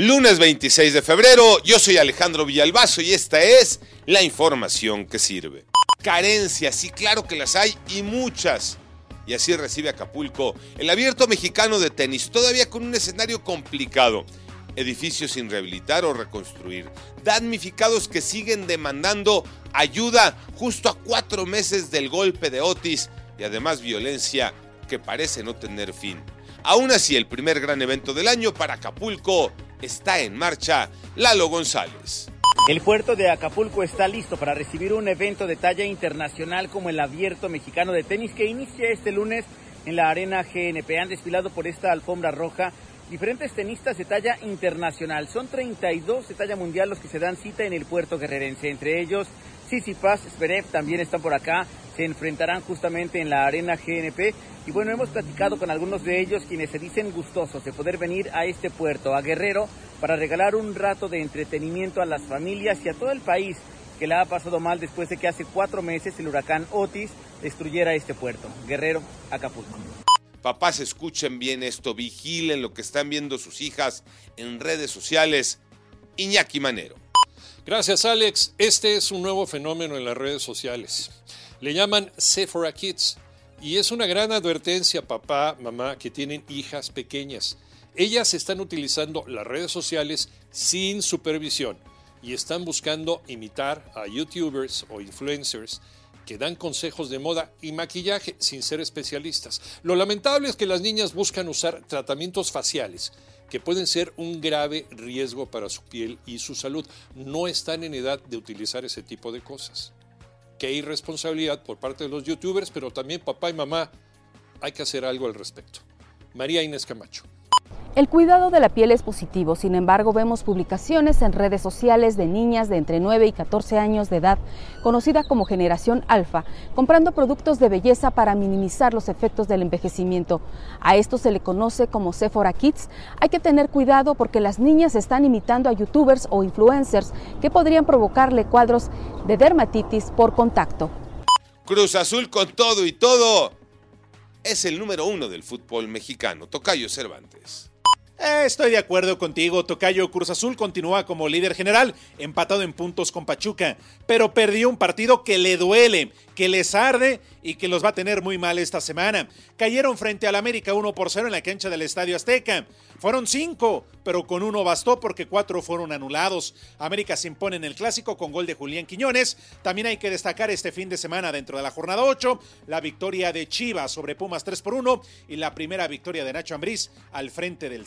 Lunes 26 de febrero, yo soy Alejandro Villalbazo y esta es la información que sirve. Carencias, sí, claro que las hay y muchas. Y así recibe Acapulco el abierto mexicano de tenis, todavía con un escenario complicado. Edificios sin rehabilitar o reconstruir. Damnificados que siguen demandando ayuda justo a cuatro meses del golpe de Otis y además violencia que parece no tener fin. Aún así, el primer gran evento del año para Acapulco está en marcha. Lalo González. El puerto de Acapulco está listo para recibir un evento de talla internacional como el Abierto Mexicano de Tenis que inicia este lunes en la Arena GNP. Han desfilado por esta alfombra roja diferentes tenistas de talla internacional. Son 32 de talla mundial los que se dan cita en el puerto guerrerense. Entre ellos, Paz, Zverev también están por acá. Se enfrentarán justamente en la Arena GNP. Y bueno, hemos platicado con algunos de ellos quienes se dicen gustosos de poder venir a este puerto, a Guerrero, para regalar un rato de entretenimiento a las familias y a todo el país que la ha pasado mal después de que hace cuatro meses el huracán Otis destruyera este puerto. Guerrero, Acapulco. Papás, escuchen bien esto, vigilen lo que están viendo sus hijas en redes sociales. Iñaki Manero. Gracias, Alex. Este es un nuevo fenómeno en las redes sociales. Le llaman Sephora Kids y es una gran advertencia, papá, mamá, que tienen hijas pequeñas. Ellas están utilizando las redes sociales sin supervisión y están buscando imitar a youtubers o influencers que dan consejos de moda y maquillaje sin ser especialistas. Lo lamentable es que las niñas buscan usar tratamientos faciales que pueden ser un grave riesgo para su piel y su salud. No están en edad de utilizar ese tipo de cosas. Qué irresponsabilidad por parte de los youtubers, pero también papá y mamá, hay que hacer algo al respecto. María Inés Camacho. El cuidado de la piel es positivo, sin embargo vemos publicaciones en redes sociales de niñas de entre 9 y 14 años de edad, conocida como generación alfa, comprando productos de belleza para minimizar los efectos del envejecimiento. A esto se le conoce como Sephora Kids. Hay que tener cuidado porque las niñas están imitando a youtubers o influencers que podrían provocarle cuadros de dermatitis por contacto. Cruz Azul con todo y todo. Es el número uno del fútbol mexicano, Tocayo Cervantes. Eh, estoy de acuerdo contigo, Tocayo Cruz Azul continúa como líder general, empatado en puntos con Pachuca, pero perdió un partido que le duele, que les arde y que los va a tener muy mal esta semana. Cayeron frente al América 1 por 0 en la cancha del Estadio Azteca. Fueron cinco, pero con uno bastó porque cuatro fueron anulados. América se impone en el clásico con gol de Julián Quiñones. También hay que destacar este fin de semana dentro de la jornada 8, la victoria de Chivas sobre Pumas 3 por 1 y la primera victoria de Nacho Ambriz al frente del